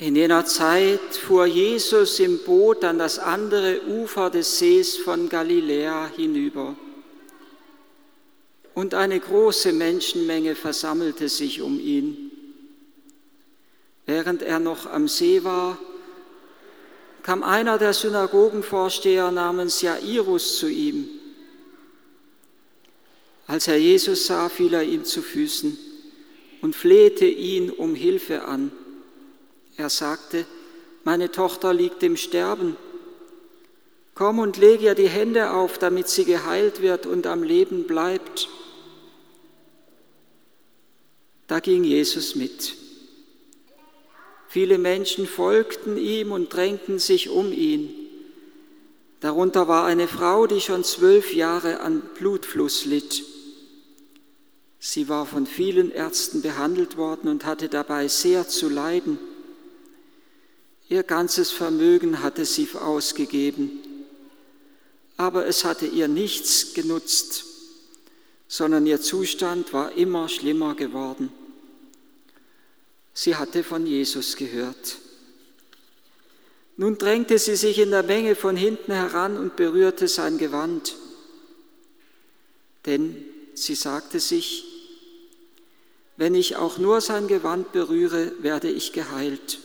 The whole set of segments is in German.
In jener Zeit fuhr Jesus im Boot an das andere Ufer des Sees von Galiläa hinüber. Und eine große Menschenmenge versammelte sich um ihn. Während er noch am See war, kam einer der Synagogenvorsteher namens Jairus zu ihm. Als er Jesus sah, fiel er ihm zu Füßen und flehte ihn um Hilfe an. Er sagte, meine Tochter liegt im Sterben. Komm und leg ihr die Hände auf, damit sie geheilt wird und am Leben bleibt. Da ging Jesus mit. Viele Menschen folgten ihm und drängten sich um ihn. Darunter war eine Frau, die schon zwölf Jahre an Blutfluss litt. Sie war von vielen Ärzten behandelt worden und hatte dabei sehr zu leiden. Ihr ganzes Vermögen hatte sie ausgegeben, aber es hatte ihr nichts genutzt, sondern ihr Zustand war immer schlimmer geworden. Sie hatte von Jesus gehört. Nun drängte sie sich in der Menge von hinten heran und berührte sein Gewand. Denn sie sagte sich, wenn ich auch nur sein Gewand berühre, werde ich geheilt.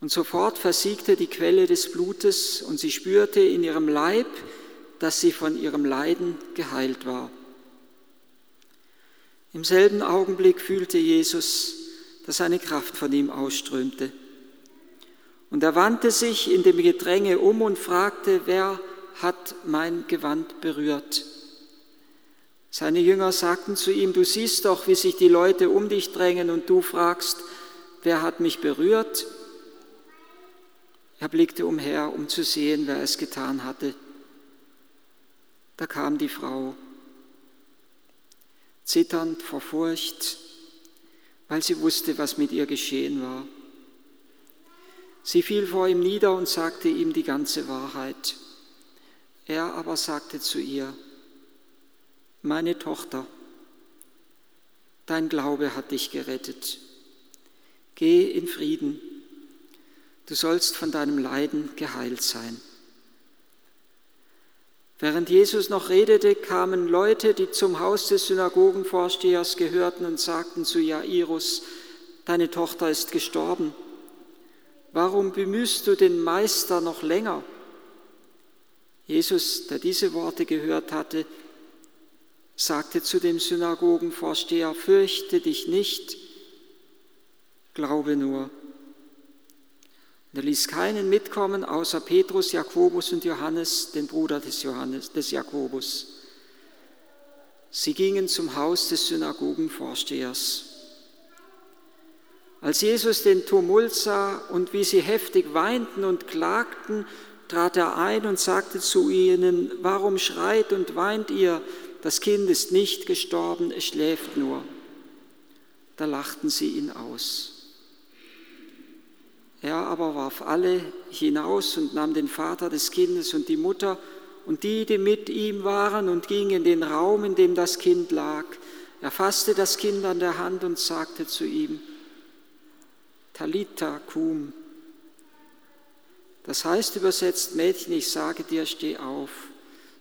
Und sofort versiegte die Quelle des Blutes und sie spürte in ihrem Leib, dass sie von ihrem Leiden geheilt war. Im selben Augenblick fühlte Jesus, dass eine Kraft von ihm ausströmte. Und er wandte sich in dem Gedränge um und fragte, wer hat mein Gewand berührt? Seine Jünger sagten zu ihm, du siehst doch, wie sich die Leute um dich drängen und du fragst, wer hat mich berührt? Er blickte umher, um zu sehen, wer es getan hatte. Da kam die Frau, zitternd vor Furcht, weil sie wusste, was mit ihr geschehen war. Sie fiel vor ihm nieder und sagte ihm die ganze Wahrheit. Er aber sagte zu ihr, meine Tochter, dein Glaube hat dich gerettet. Geh in Frieden du sollst von deinem Leiden geheilt sein. Während Jesus noch redete, kamen Leute, die zum Haus des Synagogenvorstehers gehörten und sagten zu Jairus, deine Tochter ist gestorben. Warum bemühst du den Meister noch länger? Jesus, der diese Worte gehört hatte, sagte zu dem Synagogenvorsteher, fürchte dich nicht, glaube nur. Er ließ keinen mitkommen, außer Petrus, Jakobus und Johannes, den Bruder des, Johannes, des Jakobus. Sie gingen zum Haus des Synagogenvorstehers. Als Jesus den Tumult sah und wie sie heftig weinten und klagten, trat er ein und sagte zu ihnen, warum schreit und weint ihr? Das Kind ist nicht gestorben, es schläft nur. Da lachten sie ihn aus. Er aber warf alle hinaus und nahm den Vater des Kindes und die Mutter und die, die mit ihm waren, und ging in den Raum, in dem das Kind lag. Er fasste das Kind an der Hand und sagte zu ihm, Talita cum. Das heißt übersetzt, Mädchen, ich sage dir, steh auf.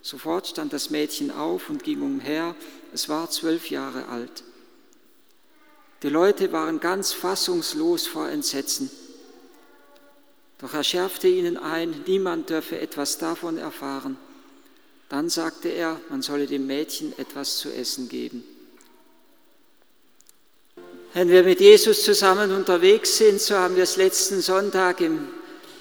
Sofort stand das Mädchen auf und ging umher. Es war zwölf Jahre alt. Die Leute waren ganz fassungslos vor Entsetzen. Doch er schärfte ihnen ein, niemand dürfe etwas davon erfahren. Dann sagte er, man solle dem Mädchen etwas zu essen geben. Wenn wir mit Jesus zusammen unterwegs sind, so haben wir es letzten Sonntag im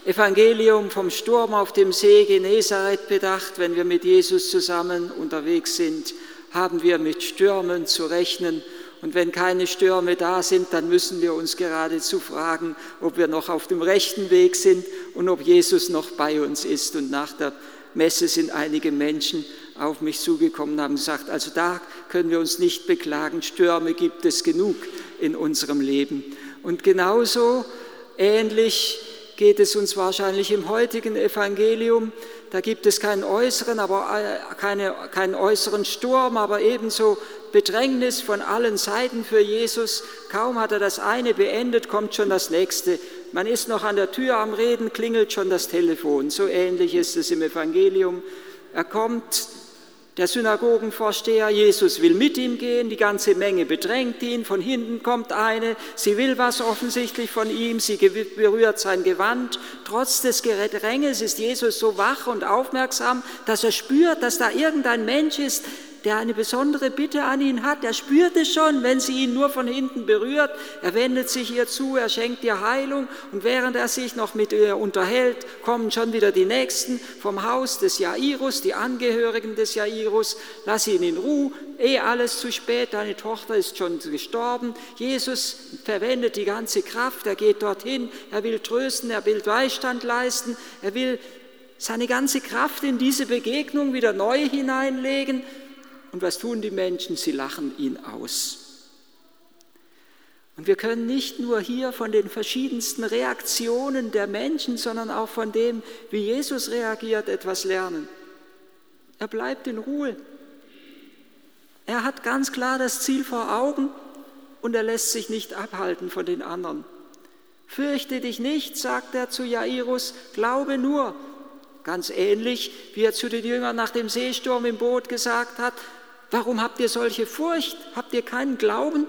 Evangelium vom Sturm auf dem See Genezareth bedacht. Wenn wir mit Jesus zusammen unterwegs sind, haben wir mit Stürmen zu rechnen und wenn keine Stürme da sind, dann müssen wir uns geradezu fragen, ob wir noch auf dem rechten Weg sind und ob Jesus noch bei uns ist. Und nach der Messe sind einige Menschen auf mich zugekommen und haben gesagt, also da können wir uns nicht beklagen, Stürme gibt es genug in unserem Leben. Und genauso ähnlich geht es uns wahrscheinlich im heutigen Evangelium. Da gibt es keinen äußeren, aber äh, keine, keinen äußeren Sturm, aber ebenso Bedrängnis von allen Seiten für Jesus. Kaum hat er das eine beendet, kommt schon das nächste. Man ist noch an der Tür am Reden, klingelt schon das Telefon. So ähnlich ist es im Evangelium. Er kommt, der Synagogenvorsteher, Jesus will mit ihm gehen, die ganze Menge bedrängt ihn, von hinten kommt eine, sie will was offensichtlich von ihm, sie berührt sein Gewand. Trotz des Gedränges ist Jesus so wach und aufmerksam, dass er spürt, dass da irgendein Mensch ist, der eine besondere Bitte an ihn hat. Er spürt es schon, wenn sie ihn nur von hinten berührt. Er wendet sich ihr zu, er schenkt ihr Heilung und während er sich noch mit ihr unterhält, kommen schon wieder die Nächsten vom Haus des Jairus, die Angehörigen des Jairus. Lass ihn in Ruhe, eh alles zu spät, deine Tochter ist schon gestorben. Jesus verwendet die ganze Kraft, er geht dorthin, er will trösten, er will Beistand leisten, er will seine ganze Kraft in diese Begegnung wieder neu hineinlegen. Und was tun die Menschen? Sie lachen ihn aus. Und wir können nicht nur hier von den verschiedensten Reaktionen der Menschen, sondern auch von dem, wie Jesus reagiert, etwas lernen. Er bleibt in Ruhe. Er hat ganz klar das Ziel vor Augen und er lässt sich nicht abhalten von den anderen. Fürchte dich nicht, sagt er zu Jairus, glaube nur. Ganz ähnlich, wie er zu den Jüngern nach dem Seesturm im Boot gesagt hat, Warum habt ihr solche Furcht? Habt ihr keinen Glauben?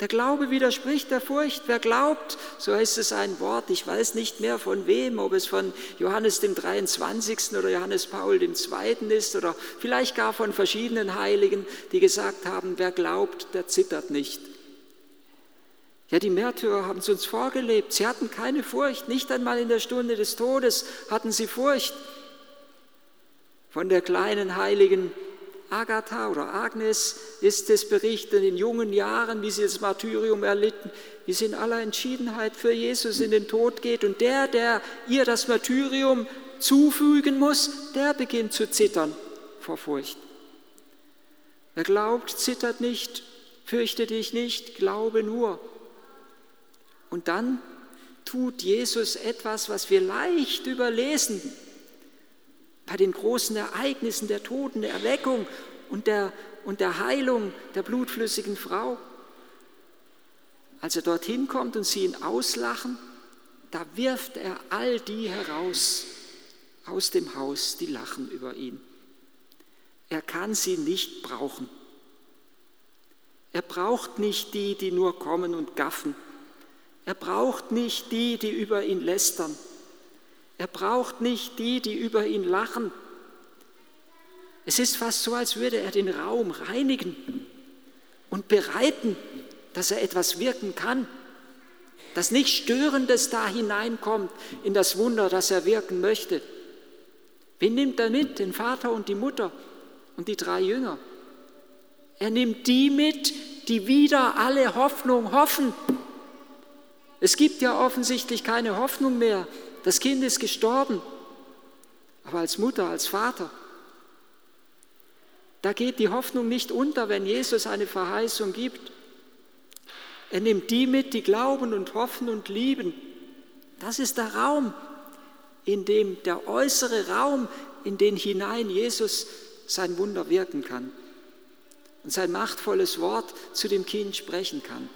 Der Glaube widerspricht der Furcht. Wer glaubt, so heißt es ein Wort, ich weiß nicht mehr von wem, ob es von Johannes dem 23. oder Johannes Paul dem 2. ist oder vielleicht gar von verschiedenen Heiligen, die gesagt haben, wer glaubt, der zittert nicht. Ja, die Märtyrer haben es uns vorgelebt. Sie hatten keine Furcht, nicht einmal in der Stunde des Todes hatten sie Furcht. Von der kleinen heiligen Agatha oder Agnes ist es berichtet, in jungen Jahren, wie sie das Martyrium erlitten, wie sie in aller Entschiedenheit für Jesus in den Tod geht. Und der, der ihr das Martyrium zufügen muss, der beginnt zu zittern vor Furcht. Wer glaubt, zittert nicht, fürchte dich nicht, glaube nur. Und dann tut Jesus etwas, was wir leicht überlesen bei den großen Ereignissen der Toten, der Erweckung und der, und der Heilung der blutflüssigen Frau. Als er dorthin kommt und sie ihn auslachen, da wirft er all die heraus aus dem Haus, die lachen über ihn. Er kann sie nicht brauchen. Er braucht nicht die, die nur kommen und gaffen. Er braucht nicht die, die über ihn lästern. Er braucht nicht die, die über ihn lachen. Es ist fast so, als würde er den Raum reinigen und bereiten, dass er etwas wirken kann, dass nichts Störendes da hineinkommt in das Wunder, das er wirken möchte. Wen nimmt er mit? Den Vater und die Mutter und die drei Jünger. Er nimmt die mit, die wieder alle Hoffnung hoffen. Es gibt ja offensichtlich keine Hoffnung mehr das Kind ist gestorben. Aber als Mutter, als Vater, da geht die Hoffnung nicht unter, wenn Jesus eine Verheißung gibt. Er nimmt die mit, die glauben und hoffen und lieben. Das ist der Raum, in dem der äußere Raum, in den hinein Jesus sein Wunder wirken kann und sein machtvolles Wort zu dem Kind sprechen kann.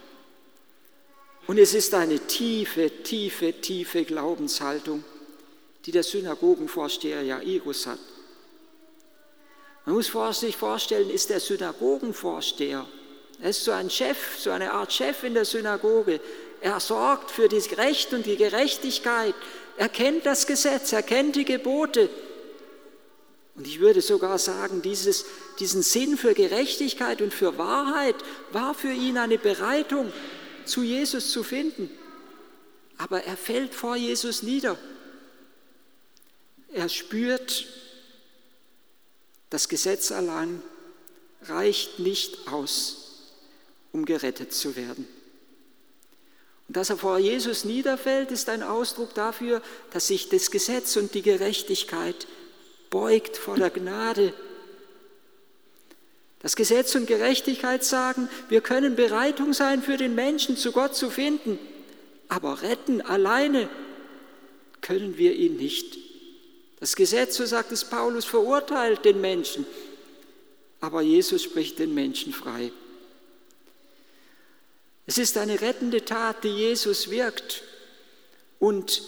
Und es ist eine tiefe, tiefe, tiefe Glaubenshaltung, die der Synagogenvorsteher Jairus hat. Man muss sich vorstellen, ist der Synagogenvorsteher, er ist so ein Chef, so eine Art Chef in der Synagoge. Er sorgt für das Recht und die Gerechtigkeit. Er kennt das Gesetz, er kennt die Gebote. Und ich würde sogar sagen, dieses, diesen Sinn für Gerechtigkeit und für Wahrheit war für ihn eine Bereitung zu Jesus zu finden. Aber er fällt vor Jesus nieder. Er spürt, das Gesetz allein reicht nicht aus, um gerettet zu werden. Und dass er vor Jesus niederfällt, ist ein Ausdruck dafür, dass sich das Gesetz und die Gerechtigkeit beugt vor der Gnade das Gesetz und Gerechtigkeit sagen, wir können Bereitung sein für den Menschen, zu Gott zu finden, aber retten alleine, können wir ihn nicht. Das Gesetz, so sagt es Paulus, verurteilt den Menschen, aber Jesus spricht den Menschen frei. Es ist eine rettende Tat, die Jesus wirkt. Und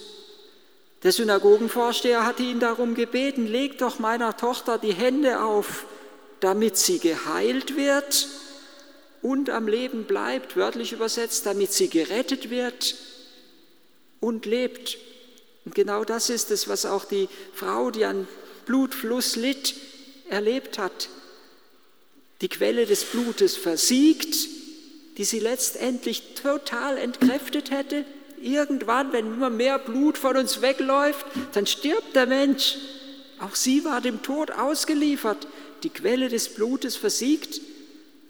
der Synagogenvorsteher hatte ihn darum gebeten, leg doch meiner Tochter die Hände auf, damit sie geheilt wird und am Leben bleibt, wörtlich übersetzt, damit sie gerettet wird und lebt. Und genau das ist es, was auch die Frau, die an Blutfluss litt, erlebt hat. Die Quelle des Blutes versiegt, die sie letztendlich total entkräftet hätte. Irgendwann, wenn immer mehr Blut von uns wegläuft, dann stirbt der Mensch. Auch sie war dem Tod ausgeliefert. Die Quelle des Blutes versiegt,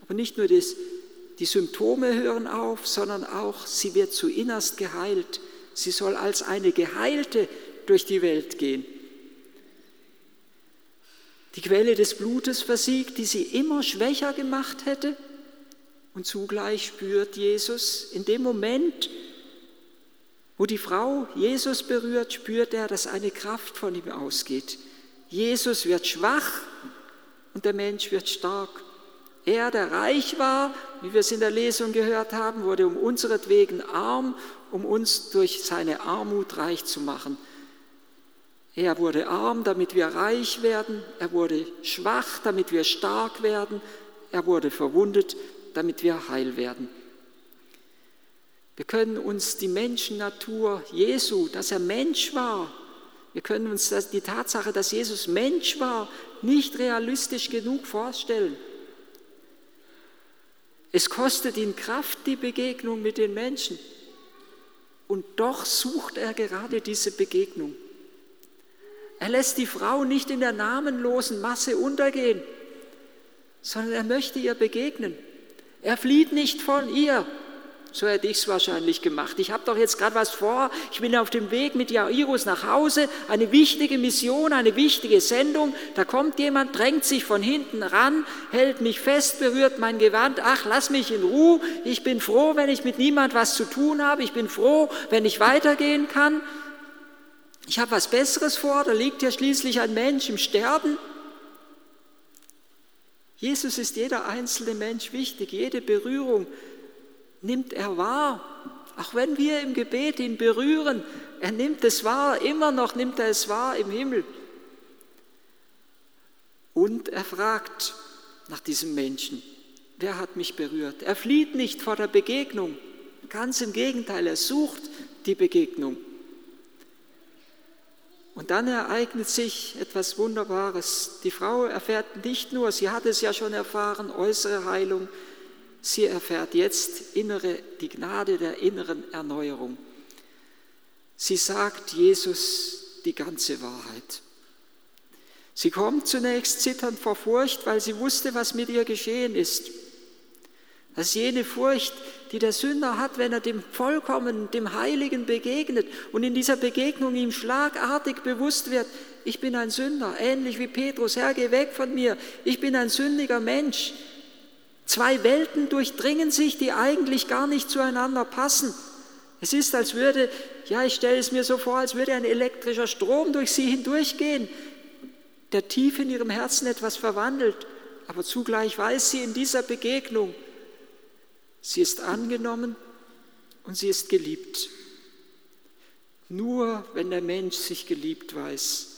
aber nicht nur das, die Symptome hören auf, sondern auch sie wird zu innerst geheilt. Sie soll als eine Geheilte durch die Welt gehen. Die Quelle des Blutes versiegt, die sie immer schwächer gemacht hätte. Und zugleich spürt Jesus in dem Moment, wo die Frau Jesus berührt, spürt er, dass eine Kraft von ihm ausgeht. Jesus wird schwach und der Mensch wird stark. Er, der reich war, wie wir es in der Lesung gehört haben, wurde um unseretwegen arm, um uns durch seine Armut reich zu machen. Er wurde arm, damit wir reich werden. Er wurde schwach, damit wir stark werden. Er wurde verwundet, damit wir heil werden. Wir können uns die Menschennatur Jesu, dass er Mensch war, wir können uns die Tatsache, dass Jesus Mensch war, nicht realistisch genug vorstellen. Es kostet ihn Kraft, die Begegnung mit den Menschen. Und doch sucht er gerade diese Begegnung. Er lässt die Frau nicht in der namenlosen Masse untergehen, sondern er möchte ihr begegnen. Er flieht nicht von ihr, so hätte ich es wahrscheinlich gemacht. Ich habe doch jetzt gerade was vor. Ich bin auf dem Weg mit Jairus nach Hause. Eine wichtige Mission, eine wichtige Sendung. Da kommt jemand, drängt sich von hinten ran, hält mich fest, berührt mein Gewand. Ach, lass mich in Ruhe. Ich bin froh, wenn ich mit niemand was zu tun habe. Ich bin froh, wenn ich weitergehen kann. Ich habe was Besseres vor. Da liegt ja schließlich ein Mensch im Sterben. Jesus ist jeder einzelne Mensch wichtig, jede Berührung nimmt er wahr. Auch wenn wir im Gebet ihn berühren, er nimmt es wahr, immer noch nimmt er es wahr im Himmel. Und er fragt nach diesem Menschen, wer hat mich berührt? Er flieht nicht vor der Begegnung, ganz im Gegenteil, er sucht die Begegnung. Und dann ereignet sich etwas Wunderbares. Die Frau erfährt nicht nur, sie hat es ja schon erfahren, äußere Heilung, Sie erfährt jetzt innere, die Gnade der inneren Erneuerung. Sie sagt Jesus die ganze Wahrheit. Sie kommt zunächst zitternd vor Furcht, weil sie wusste, was mit ihr geschehen ist. Das ist jene Furcht, die der Sünder hat, wenn er dem Vollkommenen, dem Heiligen begegnet und in dieser Begegnung ihm schlagartig bewusst wird, ich bin ein Sünder, ähnlich wie Petrus, Herr, geh weg von mir, ich bin ein sündiger Mensch, Zwei Welten durchdringen sich, die eigentlich gar nicht zueinander passen. Es ist, als würde, ja, ich stelle es mir so vor, als würde ein elektrischer Strom durch sie hindurchgehen, der tief in ihrem Herzen etwas verwandelt. Aber zugleich weiß sie in dieser Begegnung, sie ist angenommen und sie ist geliebt. Nur wenn der Mensch sich geliebt weiß,